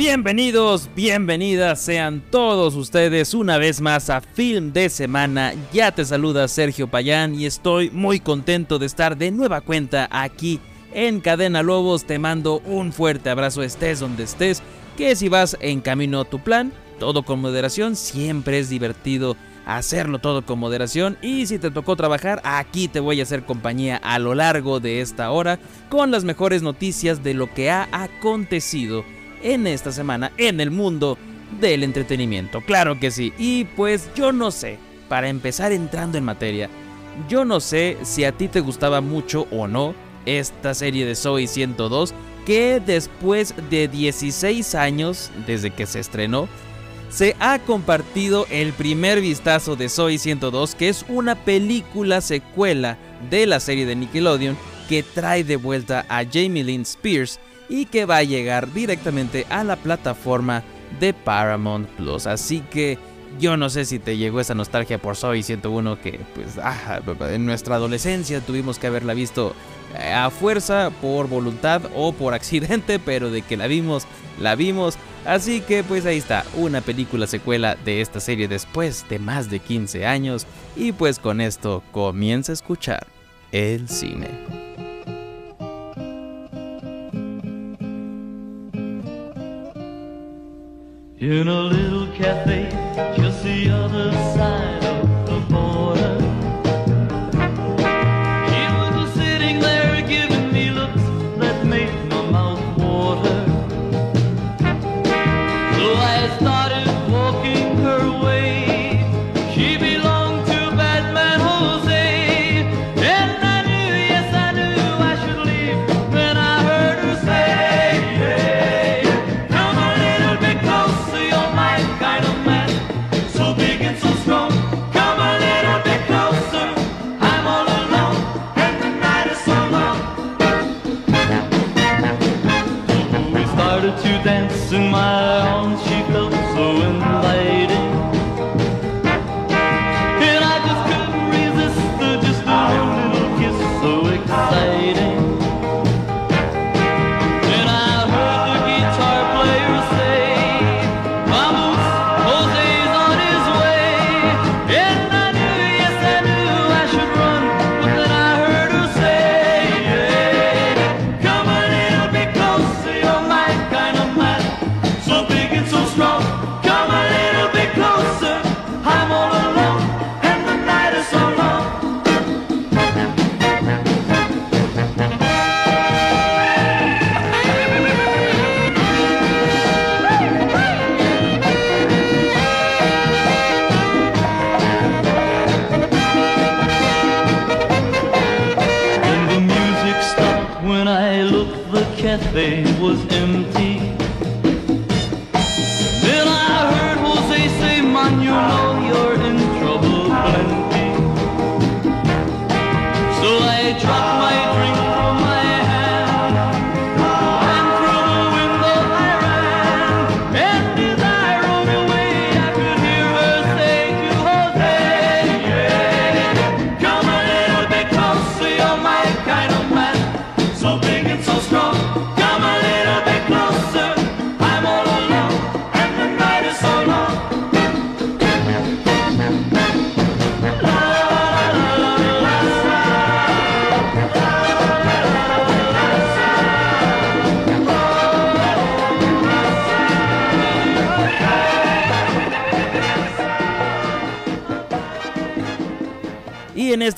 Bienvenidos, bienvenidas sean todos ustedes una vez más a Film de Semana. Ya te saluda Sergio Payán y estoy muy contento de estar de nueva cuenta aquí en Cadena Lobos. Te mando un fuerte abrazo estés donde estés, que si vas en camino a tu plan, todo con moderación, siempre es divertido hacerlo todo con moderación y si te tocó trabajar, aquí te voy a hacer compañía a lo largo de esta hora con las mejores noticias de lo que ha acontecido en esta semana en el mundo del entretenimiento. Claro que sí. Y pues yo no sé, para empezar entrando en materia, yo no sé si a ti te gustaba mucho o no esta serie de Zoe 102 que después de 16 años desde que se estrenó, se ha compartido el primer vistazo de Zoe 102, que es una película secuela de la serie de Nickelodeon que trae de vuelta a Jamie Lynn Spears y que va a llegar directamente a la plataforma de Paramount Plus. Así que yo no sé si te llegó esa nostalgia por Zoe 101 que pues ah, en nuestra adolescencia tuvimos que haberla visto eh, a fuerza, por voluntad o por accidente, pero de que la vimos, la vimos. Así que pues ahí está, una película secuela de esta serie después de más de 15 años y pues con esto comienza a escuchar el cine. In a little cafe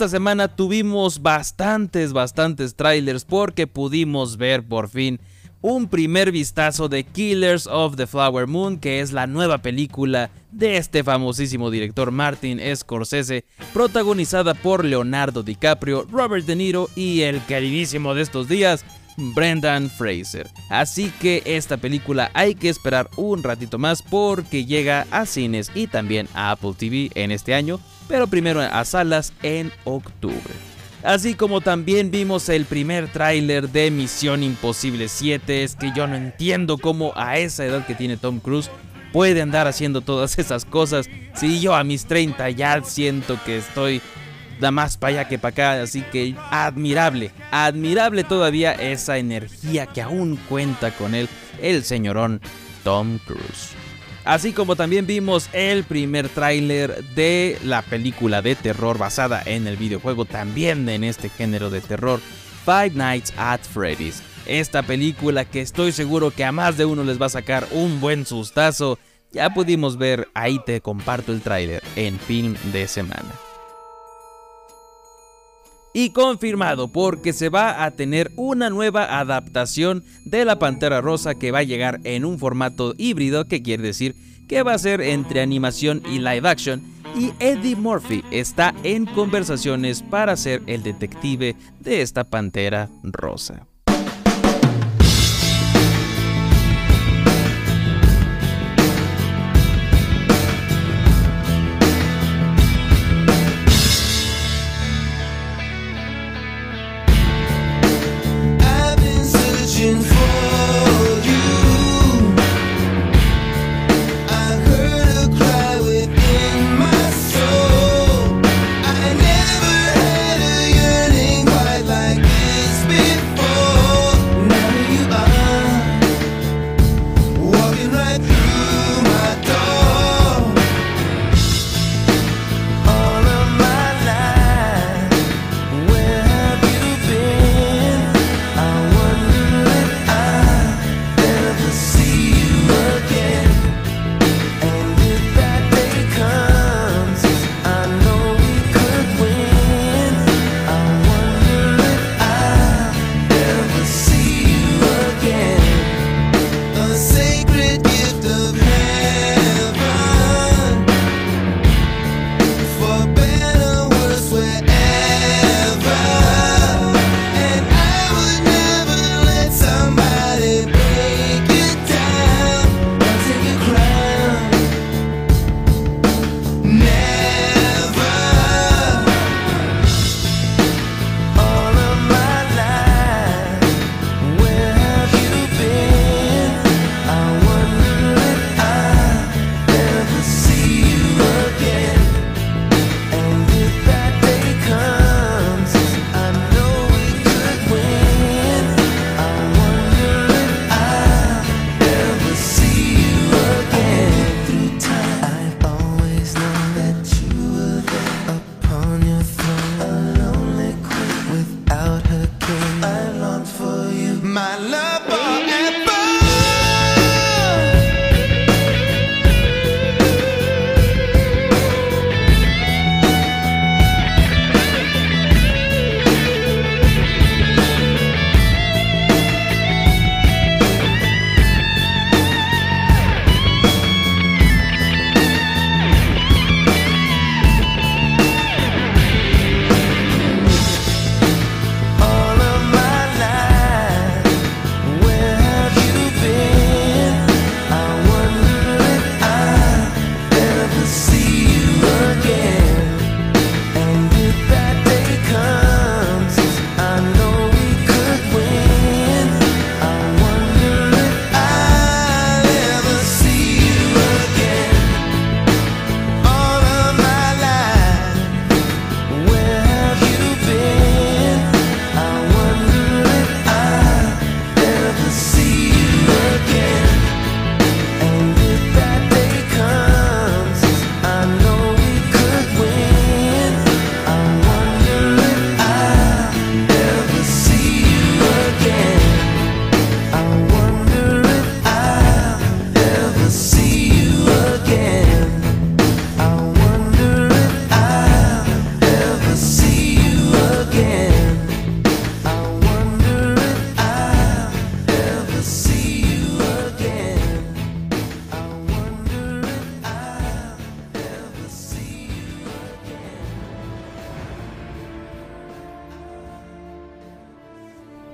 esta semana tuvimos bastantes, bastantes trailers porque pudimos ver por fin un primer vistazo de Killers of the Flower Moon, que es la nueva película de este famosísimo director Martin Scorsese, protagonizada por Leonardo DiCaprio, Robert De Niro y el queridísimo de estos días, Brendan Fraser. Así que esta película hay que esperar un ratito más porque llega a cines y también a Apple TV en este año, pero primero a salas en octubre. Así como también vimos el primer tráiler de Misión Imposible 7, es que yo no entiendo cómo a esa edad que tiene Tom Cruise puede andar haciendo todas esas cosas. Si yo a mis 30 ya siento que estoy da más para allá que para acá, así que admirable, admirable todavía esa energía que aún cuenta con él el señorón Tom Cruise. Así como también vimos el primer tráiler de la película de terror basada en el videojuego también en este género de terror, Five Nights at Freddy's. Esta película que estoy seguro que a más de uno les va a sacar un buen sustazo. Ya pudimos ver, ahí te comparto el tráiler en film de semana. Y confirmado porque se va a tener una nueva adaptación de la Pantera Rosa que va a llegar en un formato híbrido, que quiere decir que va a ser entre animación y live action. Y Eddie Murphy está en conversaciones para ser el detective de esta Pantera Rosa.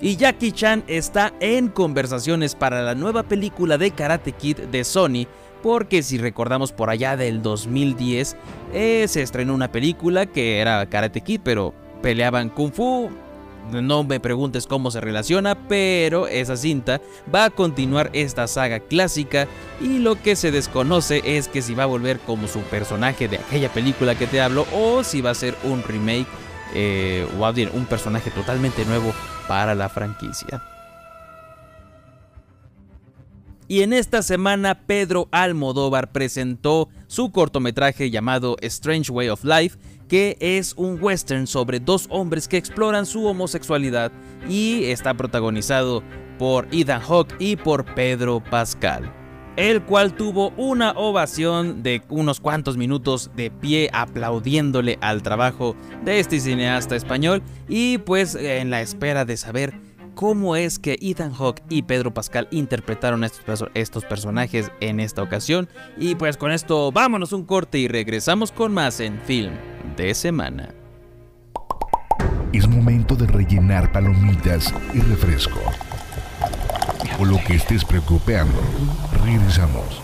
Y Jackie Chan está en conversaciones para la nueva película de Karate Kid de Sony, porque si recordamos por allá del 2010, eh, se estrenó una película que era Karate Kid, pero peleaban kung fu. No me preguntes cómo se relaciona, pero esa cinta va a continuar esta saga clásica y lo que se desconoce es que si va a volver como su personaje de aquella película que te hablo o si va a ser un remake eh, un personaje totalmente nuevo para la franquicia. Y en esta semana Pedro Almodóvar presentó su cortometraje llamado Strange Way of Life, que es un western sobre dos hombres que exploran su homosexualidad y está protagonizado por Ethan Hawke y por Pedro Pascal. El cual tuvo una ovación de unos cuantos minutos de pie aplaudiéndole al trabajo de este cineasta español y pues en la espera de saber cómo es que Ethan Hawke y Pedro Pascal interpretaron estos, estos personajes en esta ocasión. Y pues con esto vámonos un corte y regresamos con más en Film de Semana. Es momento de rellenar palomitas y refresco. O lo que estés preocupando. Regresamos.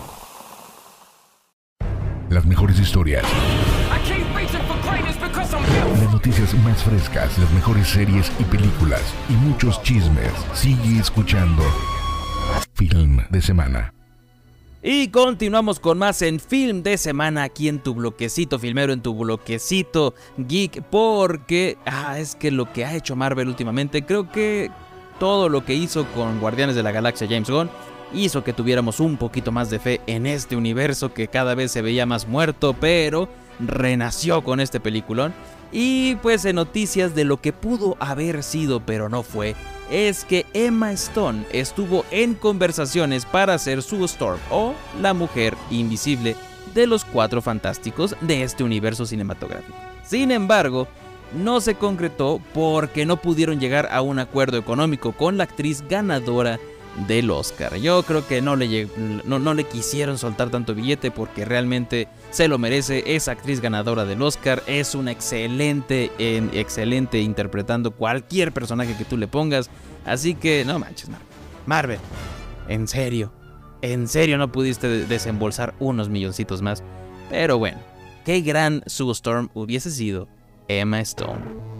Las mejores historias, las noticias más frescas, las mejores series y películas y muchos chismes. Sigue escuchando. Film de semana. Y continuamos con más en Film de Semana aquí en tu bloquecito filmero, en tu bloquecito geek, porque ah, es que lo que ha hecho Marvel últimamente, creo que todo lo que hizo con Guardianes de la Galaxia James Gunn hizo que tuviéramos un poquito más de fe en este universo que cada vez se veía más muerto, pero renació con este peliculón. Y pues en noticias de lo que pudo haber sido pero no fue, es que Emma Stone estuvo en conversaciones para ser Sue Storm o la mujer invisible de los cuatro fantásticos de este universo cinematográfico. Sin embargo, no se concretó porque no pudieron llegar a un acuerdo económico con la actriz ganadora del Oscar. Yo creo que no le, no, no le quisieron soltar tanto billete porque realmente se lo merece. Esa actriz ganadora del Oscar es una excelente, en, excelente interpretando cualquier personaje que tú le pongas. Así que no manches, Marvel. Marvel, en serio, en serio no pudiste de- desembolsar unos milloncitos más. Pero bueno, qué gran Sue Storm hubiese sido Emma Stone.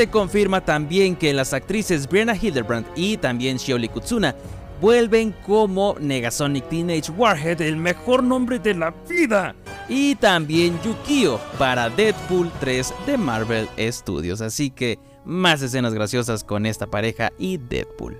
Se confirma también que las actrices Brianna Hildebrand y también Shioli Kutsuna vuelven como Negasonic Teenage Warhead, el mejor nombre de la vida. Y también Yukio para Deadpool 3 de Marvel Studios. Así que más escenas graciosas con esta pareja y Deadpool.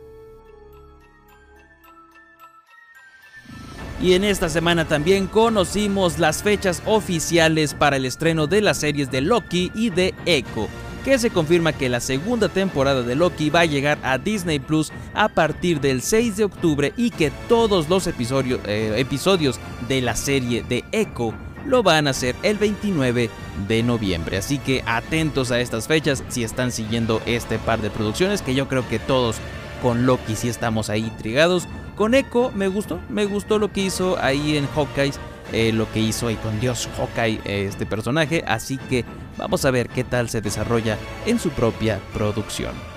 Y en esta semana también conocimos las fechas oficiales para el estreno de las series de Loki y de Echo, que se confirma que la segunda temporada de Loki va a llegar a Disney Plus a partir del 6 de octubre y que todos los episodios, eh, episodios de la serie de Echo lo van a hacer el 29 de noviembre. Así que atentos a estas fechas si están siguiendo este par de producciones que yo creo que todos con Loki sí estamos ahí intrigados. Con Echo me gustó, me gustó lo que hizo ahí en Hawkeye, eh, lo que hizo ahí con Dios Hawkeye eh, este personaje, así que vamos a ver qué tal se desarrolla en su propia producción.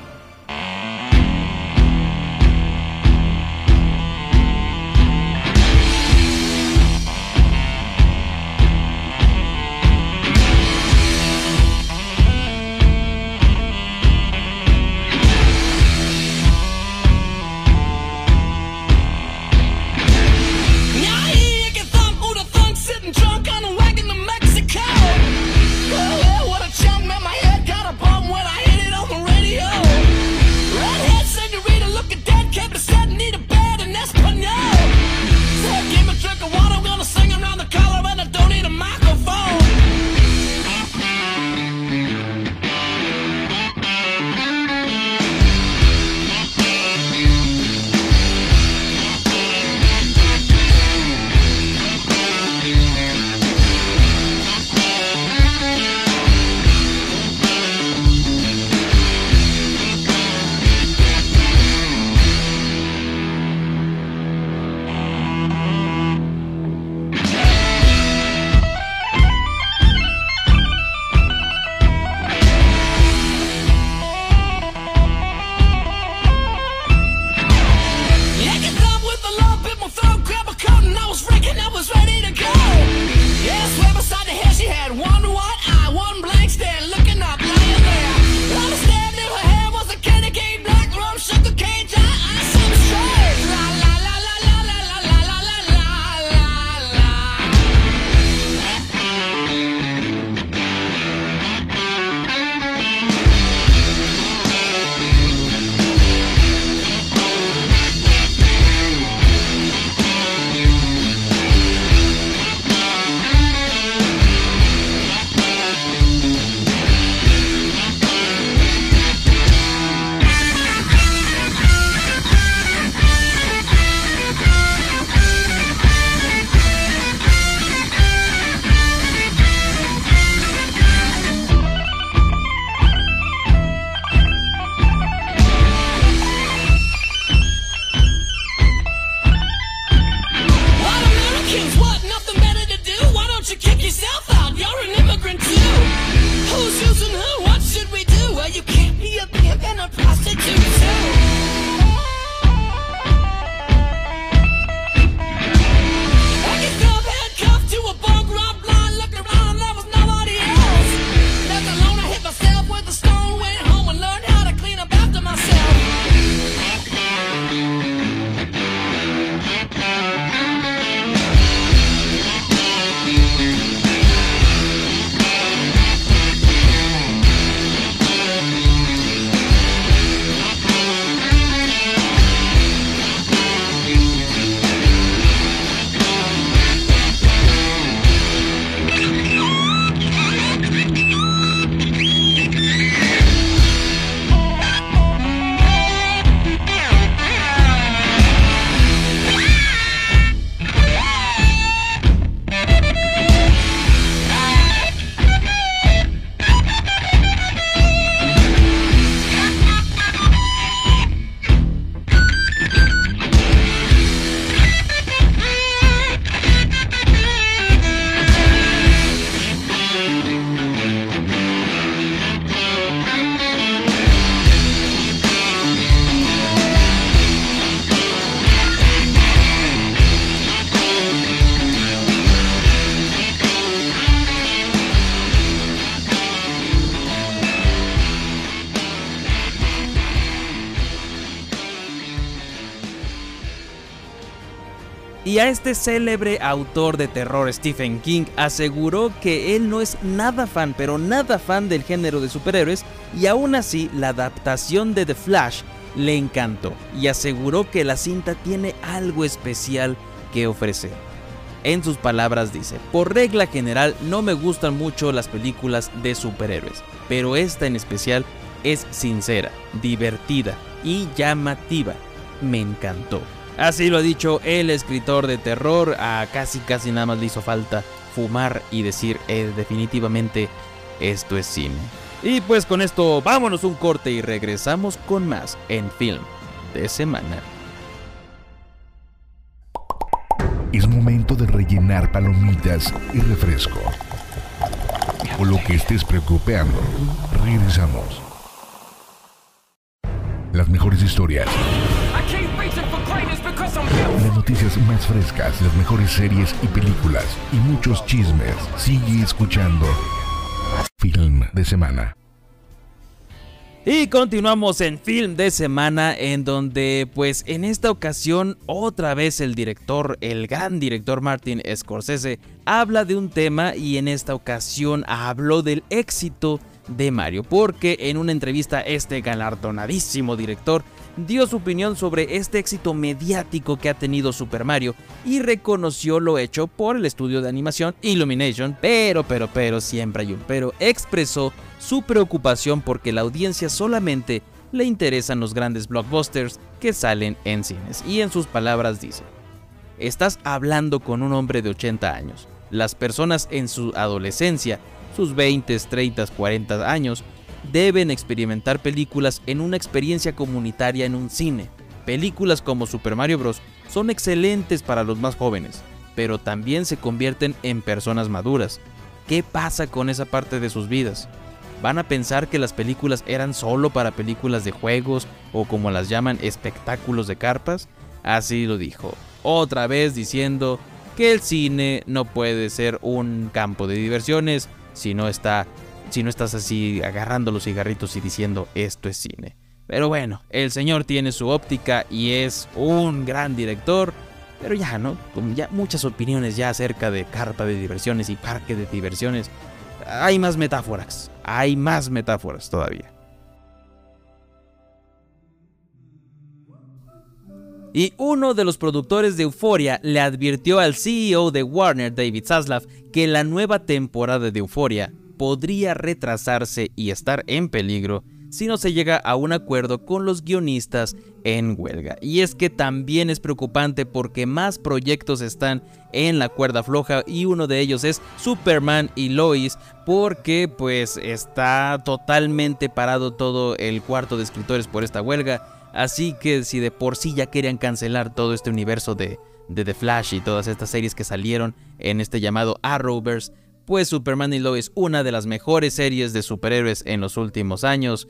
Y a este célebre autor de terror Stephen King aseguró que él no es nada fan, pero nada fan del género de superhéroes, y aún así la adaptación de The Flash le encantó y aseguró que la cinta tiene algo especial que ofrecer. En sus palabras dice, por regla general no me gustan mucho las películas de superhéroes, pero esta en especial es sincera, divertida y llamativa. Me encantó. Así lo ha dicho el escritor de terror, a casi casi nada más le hizo falta fumar y decir "Eh, definitivamente esto es cine. Y pues con esto vámonos un corte y regresamos con más en film de semana. Es momento de rellenar palomitas y refresco. O lo que estés preocupando. Regresamos. Las mejores historias, noticias más frescas, las mejores series y películas y muchos chismes. Sigue escuchando. Film de semana. Y continuamos en film de semana en donde pues en esta ocasión otra vez el director, el gran director Martin Scorsese habla de un tema y en esta ocasión habló del éxito de Mario porque en una entrevista este galardonadísimo director dio su opinión sobre este éxito mediático que ha tenido Super Mario y reconoció lo hecho por el estudio de animación Illumination, pero, pero, pero, siempre hay un pero, expresó su preocupación porque la audiencia solamente le interesan los grandes blockbusters que salen en cines. Y en sus palabras dice, estás hablando con un hombre de 80 años. Las personas en su adolescencia, sus 20, 30, 40 años, deben experimentar películas en una experiencia comunitaria en un cine. Películas como Super Mario Bros. son excelentes para los más jóvenes, pero también se convierten en personas maduras. ¿Qué pasa con esa parte de sus vidas? ¿Van a pensar que las películas eran solo para películas de juegos o como las llaman espectáculos de carpas? Así lo dijo, otra vez diciendo que el cine no puede ser un campo de diversiones si no está si no estás así agarrando los cigarritos y diciendo esto es cine. Pero bueno, el señor tiene su óptica y es un gran director. Pero ya, ¿no? Como ya muchas opiniones ya acerca de carpa de diversiones y parque de diversiones. Hay más metáforas. Hay más metáforas todavía. Y uno de los productores de Euphoria le advirtió al CEO de Warner, David Zaslav, que la nueva temporada de Euphoria podría retrasarse y estar en peligro si no se llega a un acuerdo con los guionistas en huelga. Y es que también es preocupante porque más proyectos están en la cuerda floja y uno de ellos es Superman y Lois porque pues está totalmente parado todo el cuarto de escritores por esta huelga. Así que si de por sí ya querían cancelar todo este universo de, de The Flash y todas estas series que salieron en este llamado Arrowverse, pues Superman y Lois, una de las mejores series de superhéroes en los últimos años,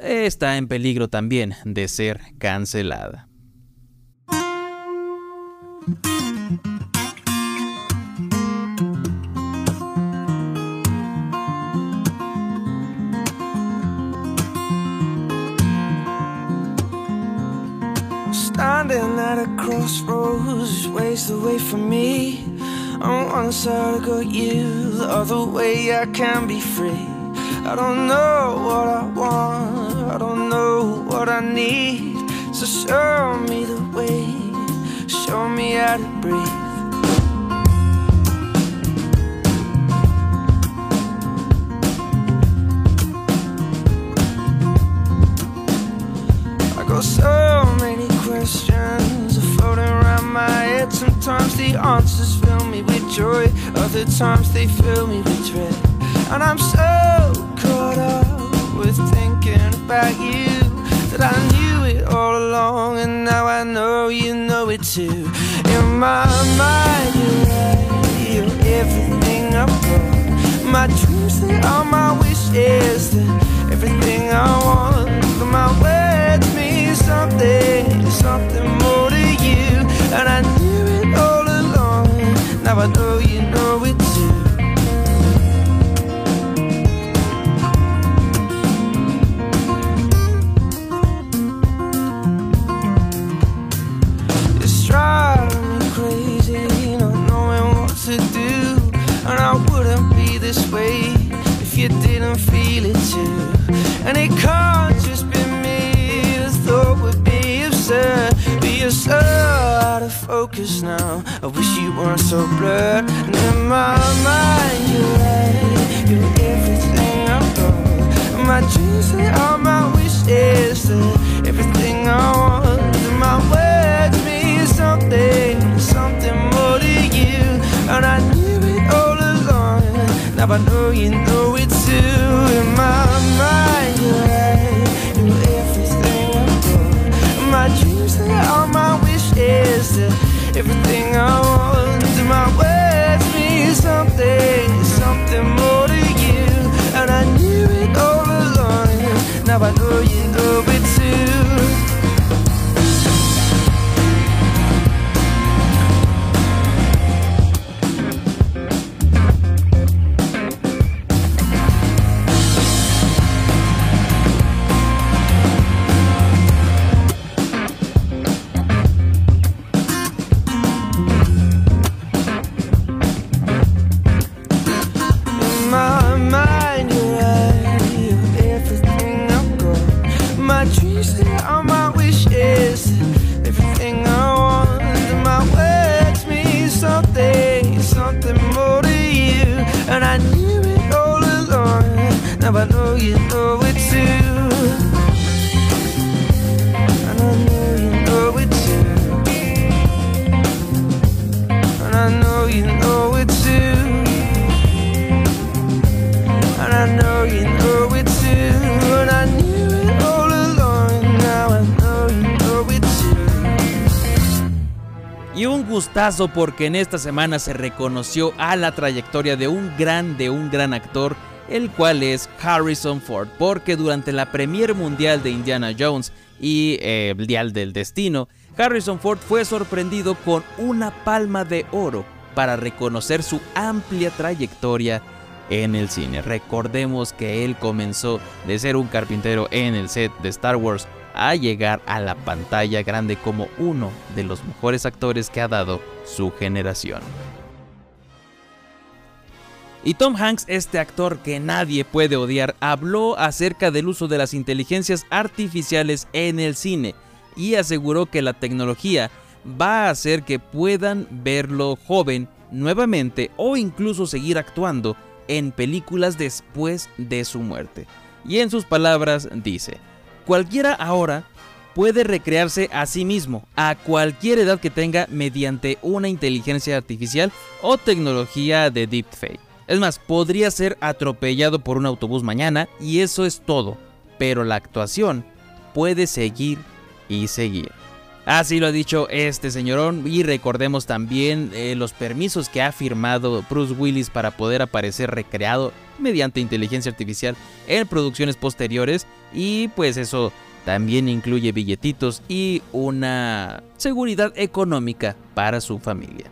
está en peligro también de ser cancelada. Standing at a crossroads, ways away from me. On one side I got you, the other way I can be free. I don't know what I want, I don't know what I need. So show me the way, show me how to breathe. I got so many questions floating around my head. Sometimes the answers other times they fill me with dread. And I'm so caught up with thinking about you that I knew it all along, and now I know you know it too. In my mind, you're right, everything I've got. My dreams, they are my wishes, they're everything I want. But my words mean something, something more to you. And I all how I know you know it too. It's driving me crazy, not knowing what to do. And I wouldn't be this way if you didn't feel it too. And it can't just be me, The thought would be absurd. Be absurd focus now. I wish you weren't so blurred. And in my mind, you're right, you're everything got. And my dreams and all my you porque en esta semana se reconoció a la trayectoria de un gran, de un gran actor, el cual es Harrison Ford, porque durante la premier mundial de Indiana Jones y eh, el Dial del Destino, Harrison Ford fue sorprendido con una palma de oro para reconocer su amplia trayectoria en el cine. Recordemos que él comenzó de ser un carpintero en el set de Star Wars a llegar a la pantalla grande como uno de los mejores actores que ha dado su generación. Y Tom Hanks, este actor que nadie puede odiar, habló acerca del uso de las inteligencias artificiales en el cine y aseguró que la tecnología va a hacer que puedan verlo joven nuevamente o incluso seguir actuando en películas después de su muerte. Y en sus palabras dice, cualquiera ahora puede recrearse a sí mismo a cualquier edad que tenga mediante una inteligencia artificial o tecnología de deepfake. Es más, podría ser atropellado por un autobús mañana y eso es todo, pero la actuación puede seguir y seguir. Así lo ha dicho este señorón y recordemos también eh, los permisos que ha firmado Bruce Willis para poder aparecer recreado mediante inteligencia artificial en producciones posteriores y pues eso también incluye billetitos y una seguridad económica para su familia.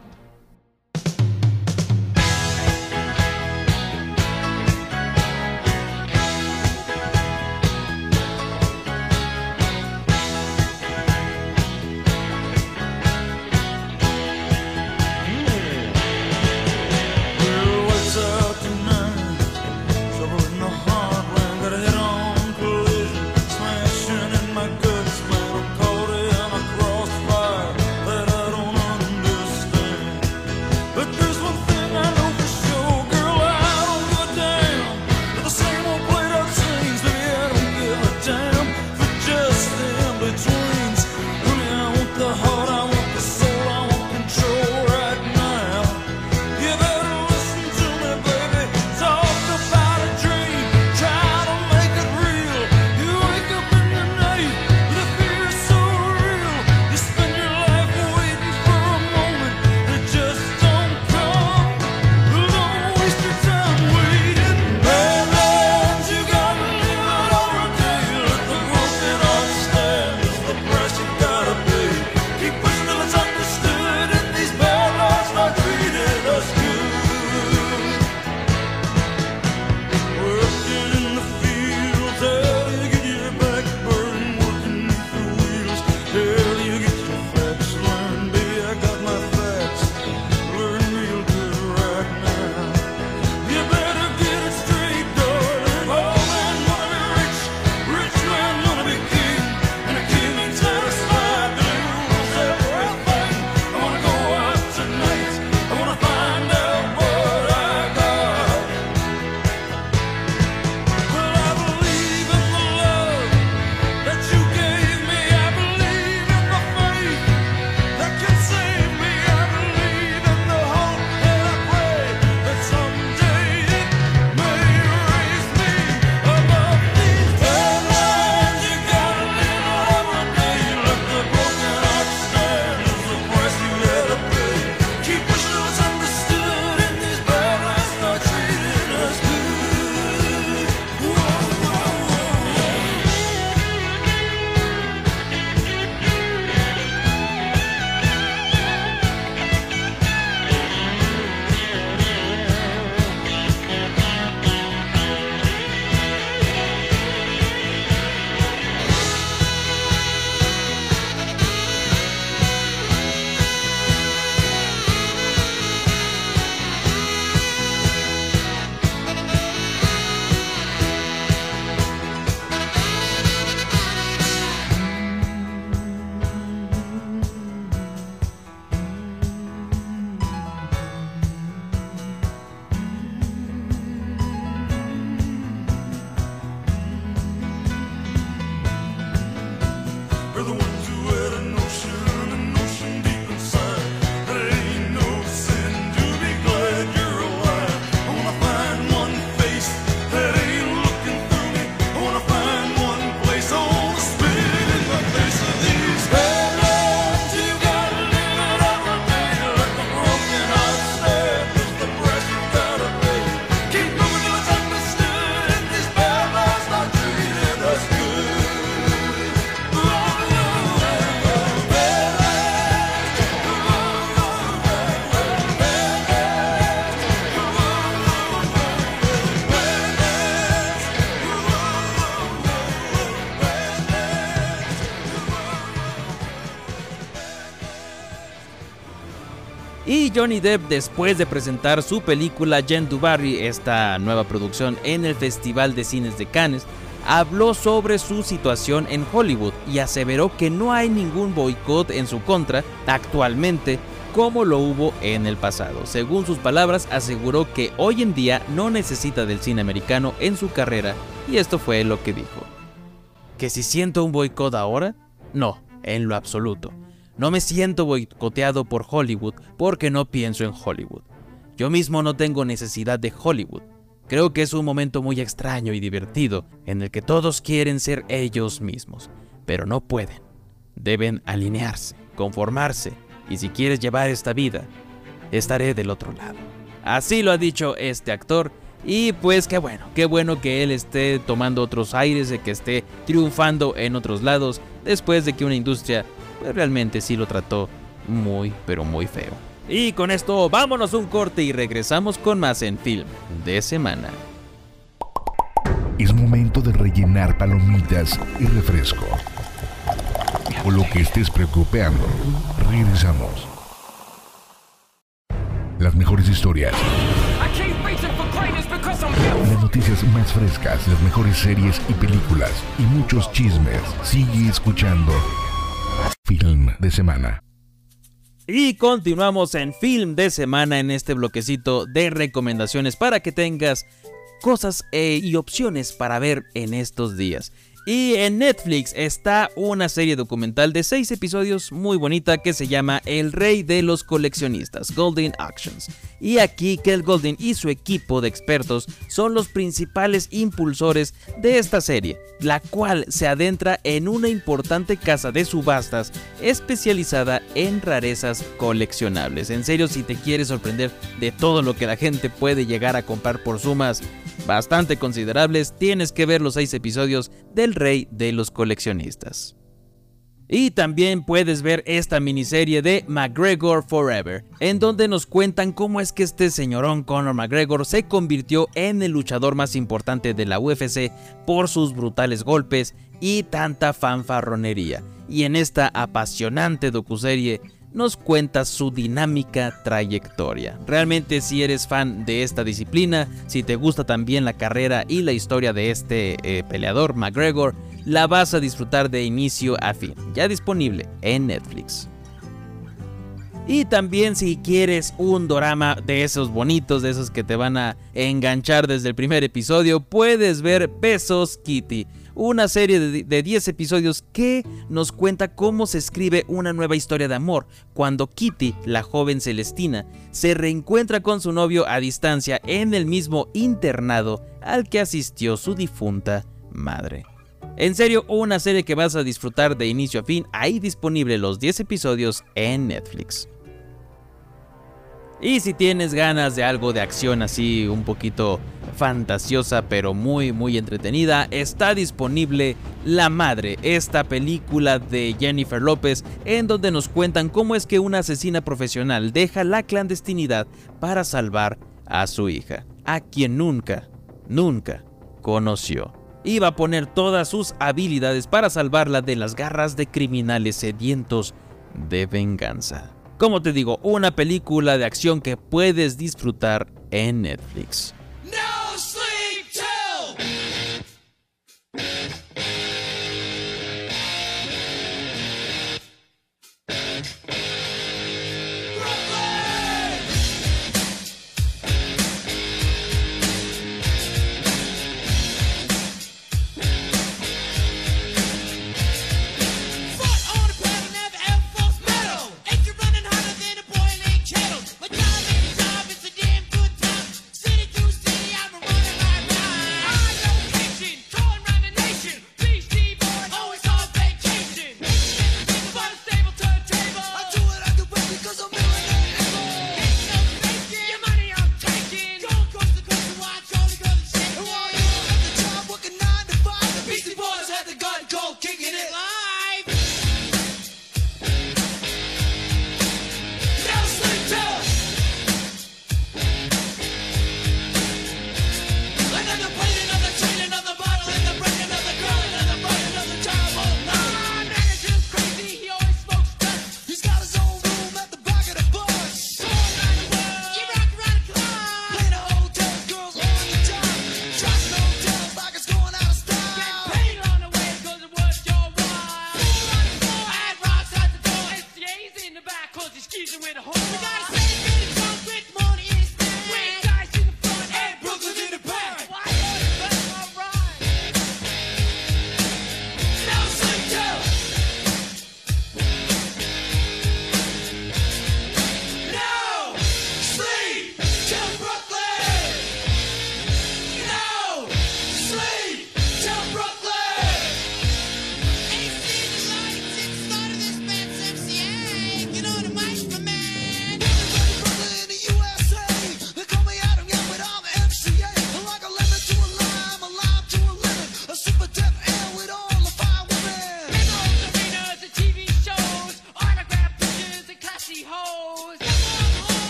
Johnny Depp, después de presentar su película Jean du Barry, esta nueva producción en el Festival de Cines de Cannes, habló sobre su situación en Hollywood y aseveró que no hay ningún boicot en su contra actualmente como lo hubo en el pasado. Según sus palabras, aseguró que hoy en día no necesita del cine americano en su carrera y esto fue lo que dijo. ¿Que si siento un boicot ahora? No, en lo absoluto. No me siento boicoteado por Hollywood porque no pienso en Hollywood. Yo mismo no tengo necesidad de Hollywood. Creo que es un momento muy extraño y divertido en el que todos quieren ser ellos mismos, pero no pueden. Deben alinearse, conformarse, y si quieres llevar esta vida, estaré del otro lado. Así lo ha dicho este actor y pues qué bueno, qué bueno que él esté tomando otros aires, de que esté triunfando en otros lados después de que una industria pues, realmente sí lo trató muy pero muy feo. Y con esto vámonos un corte y regresamos con más en film de semana. Es momento de rellenar palomitas y refresco. O lo que estés preocupando. Regresamos. Las mejores historias. Las noticias más frescas, las mejores series y películas y muchos chismes. Sigue escuchando. Film de semana. Y continuamos en Film de Semana en este bloquecito de recomendaciones para que tengas cosas eh, y opciones para ver en estos días. Y en Netflix está una serie documental de 6 episodios muy bonita que se llama El Rey de los Coleccionistas, Golden Auctions. Y aquí Kel Golden y su equipo de expertos son los principales impulsores de esta serie, la cual se adentra en una importante casa de subastas especializada en rarezas coleccionables. En serio, si te quieres sorprender de todo lo que la gente puede llegar a comprar por sumas bastante considerables, tienes que ver los 6 episodios del Rey de los Coleccionistas. Y también puedes ver esta miniserie de McGregor Forever, en donde nos cuentan cómo es que este señorón Conor McGregor se convirtió en el luchador más importante de la UFC por sus brutales golpes y tanta fanfarronería. Y en esta apasionante docuserie nos cuenta su dinámica trayectoria. Realmente si eres fan de esta disciplina, si te gusta también la carrera y la historia de este eh, peleador McGregor, la vas a disfrutar de inicio a fin, ya disponible en Netflix. Y también si quieres un dorama de esos bonitos, de esos que te van a enganchar desde el primer episodio, puedes ver Pesos Kitty, una serie de de 10 episodios que nos cuenta cómo se escribe una nueva historia de amor cuando Kitty, la joven Celestina, se reencuentra con su novio a distancia en el mismo internado al que asistió su difunta madre. En serio, una serie que vas a disfrutar de inicio a fin, ahí disponible los 10 episodios en Netflix. Y si tienes ganas de algo de acción así un poquito fantasiosa pero muy muy entretenida, está disponible La Madre, esta película de Jennifer López en donde nos cuentan cómo es que una asesina profesional deja la clandestinidad para salvar a su hija, a quien nunca, nunca conoció. Iba a poner todas sus habilidades para salvarla de las garras de criminales sedientos de venganza. Como te digo, una película de acción que puedes disfrutar en Netflix.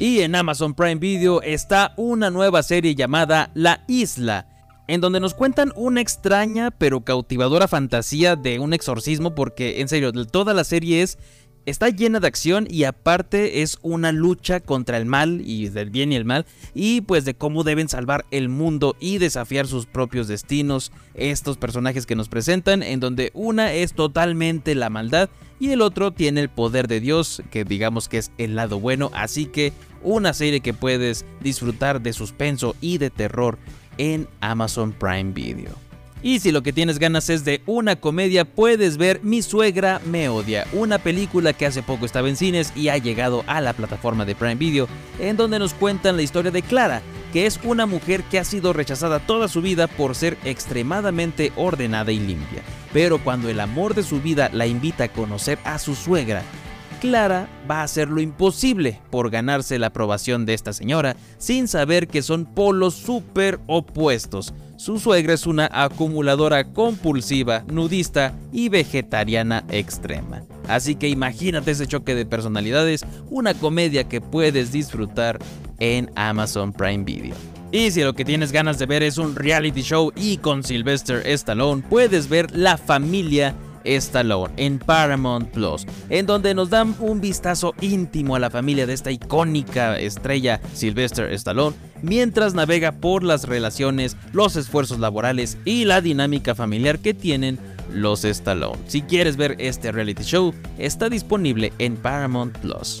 Y en Amazon Prime Video está una nueva serie llamada La Isla, en donde nos cuentan una extraña pero cautivadora fantasía de un exorcismo porque en serio, toda la serie es está llena de acción y aparte es una lucha contra el mal y del bien y el mal y pues de cómo deben salvar el mundo y desafiar sus propios destinos estos personajes que nos presentan en donde una es totalmente la maldad y el otro tiene el poder de Dios que digamos que es el lado bueno así que una serie que puedes disfrutar de suspenso y de terror en Amazon Prime Video. Y si lo que tienes ganas es de una comedia, puedes ver Mi suegra me odia, una película que hace poco estaba en cines y ha llegado a la plataforma de Prime Video, en donde nos cuentan la historia de Clara, que es una mujer que ha sido rechazada toda su vida por ser extremadamente ordenada y limpia. Pero cuando el amor de su vida la invita a conocer a su suegra, Clara va a hacer lo imposible por ganarse la aprobación de esta señora sin saber que son polos súper opuestos. Su suegra es una acumuladora compulsiva, nudista y vegetariana extrema. Así que imagínate ese choque de personalidades, una comedia que puedes disfrutar en Amazon Prime Video. Y si lo que tienes ganas de ver es un reality show y con Sylvester Stallone, puedes ver La Familia Stallone en Paramount Plus, en donde nos dan un vistazo íntimo a la familia de esta icónica estrella Sylvester Stallone, mientras navega por las relaciones, los esfuerzos laborales y la dinámica familiar que tienen los Stallone. Si quieres ver este reality show, está disponible en Paramount Plus.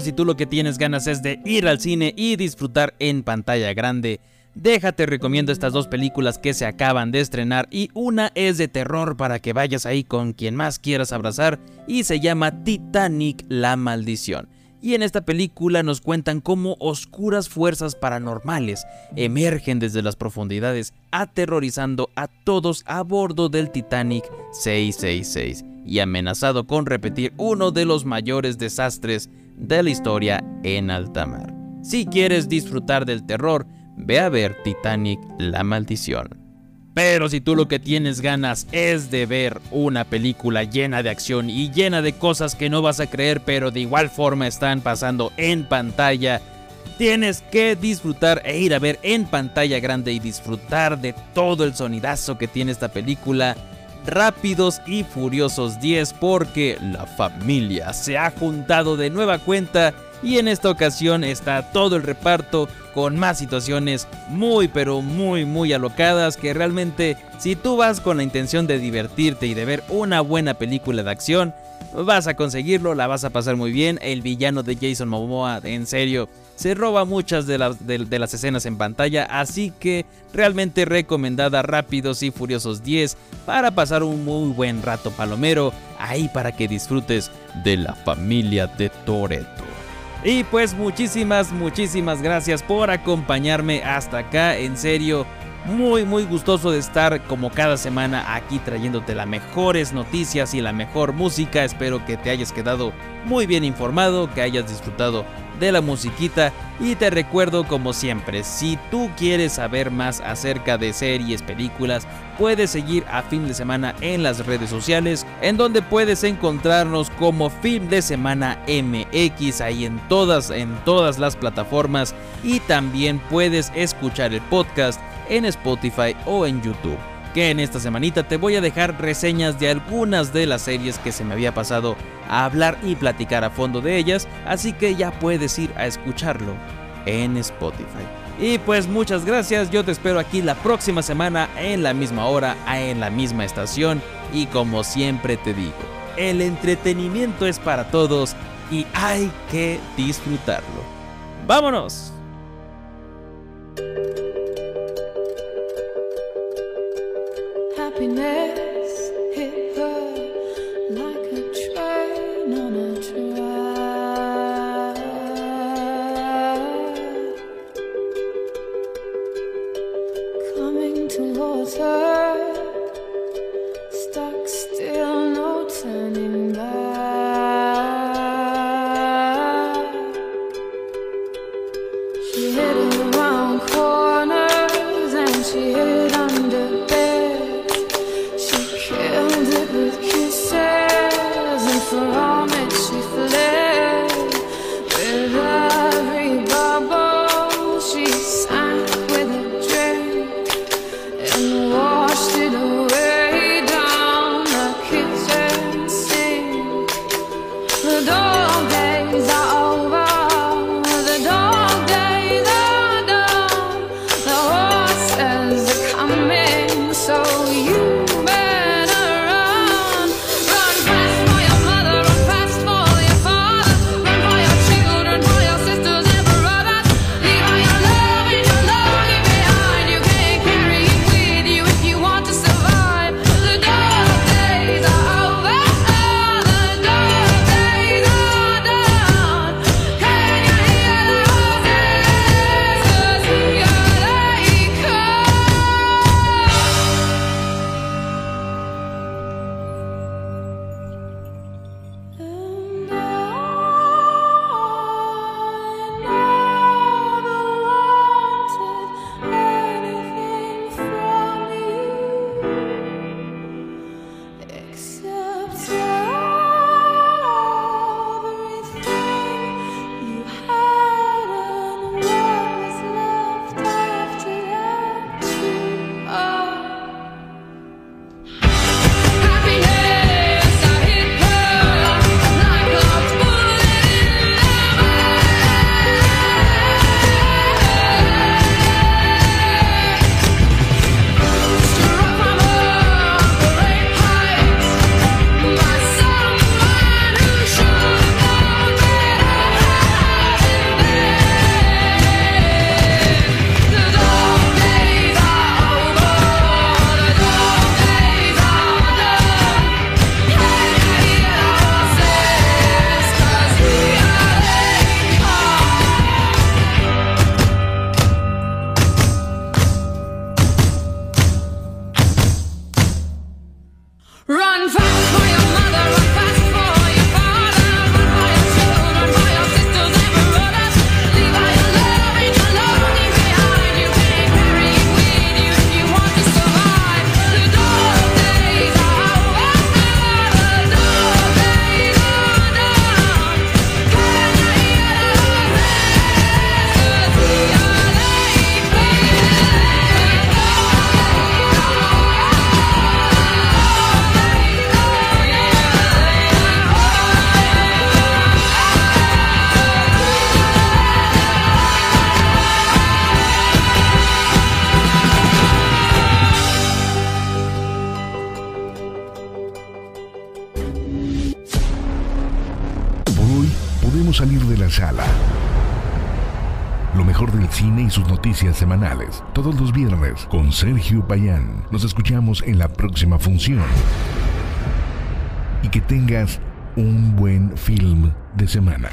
Si tú lo que tienes ganas es de ir al cine y disfrutar en pantalla grande, déjate recomiendo estas dos películas que se acaban de estrenar y una es de terror para que vayas ahí con quien más quieras abrazar y se llama Titanic La Maldición. y en esta película nos cuentan cómo oscuras fuerzas paranormales emergen desde las profundidades aterrorizando a todos a bordo del Titanic 666 y amenazado con repetir uno de los mayores desastres de la historia en alta mar. Si quieres disfrutar del terror, ve a ver Titanic La Maldición. Pero si tú lo que tienes ganas es de ver una película llena de acción y llena de cosas que no vas a creer, pero de igual forma están pasando en pantalla, tienes que disfrutar e ir a ver en pantalla grande y disfrutar de todo el sonidazo que tiene esta película. Rápidos y Furiosos 10 porque la familia se ha juntado de nueva cuenta y en esta ocasión está todo el reparto con más situaciones muy pero muy muy alocadas que realmente si tú vas con la intención de divertirte y de ver una buena película de acción, vas a conseguirlo, la vas a pasar muy bien. El villano de Jason Momoa, en serio, se roba muchas de, las- escenas en pantalla, así que realmente recomendada Rápidos y Furiosos 10 para pasar un muy buen rato palomero, ahí para que disfrutes de la familia de Toreto. Y pues muchísimas, muchísimas gracias por acompañarme hasta acá. En serio, muy, muy gustoso de estar como cada semana aquí trayéndote las mejores noticias y la mejor música. Espero que te hayas quedado muy bien informado, que hayas disfrutado de la musiquita. Y te recuerdo como siempre, si tú quieres saber más acerca de series, películas, puedes seguir a Film de Semana en las redes sociales, en donde puedes encontrarnos como Film de Semana MX ahí en todas en todas las plataformas y también puedes escuchar el podcast en Spotify o en YouTube. Que en esta semanita te voy a dejar reseñas de algunas de las series que se me había pasado a hablar y platicar a fondo de ellas, así que ya puedes ir a escucharlo en Spotify. Y pues muchas gracias, yo te espero aquí la próxima semana en la misma hora, en la misma estación y como siempre te digo, el entretenimiento es para todos y hay que disfrutarlo. ¡Vámonos! Happiness Todos los viernes con Sergio Payán. Nos escuchamos en la próxima función. Y que tengas un buen film de semana.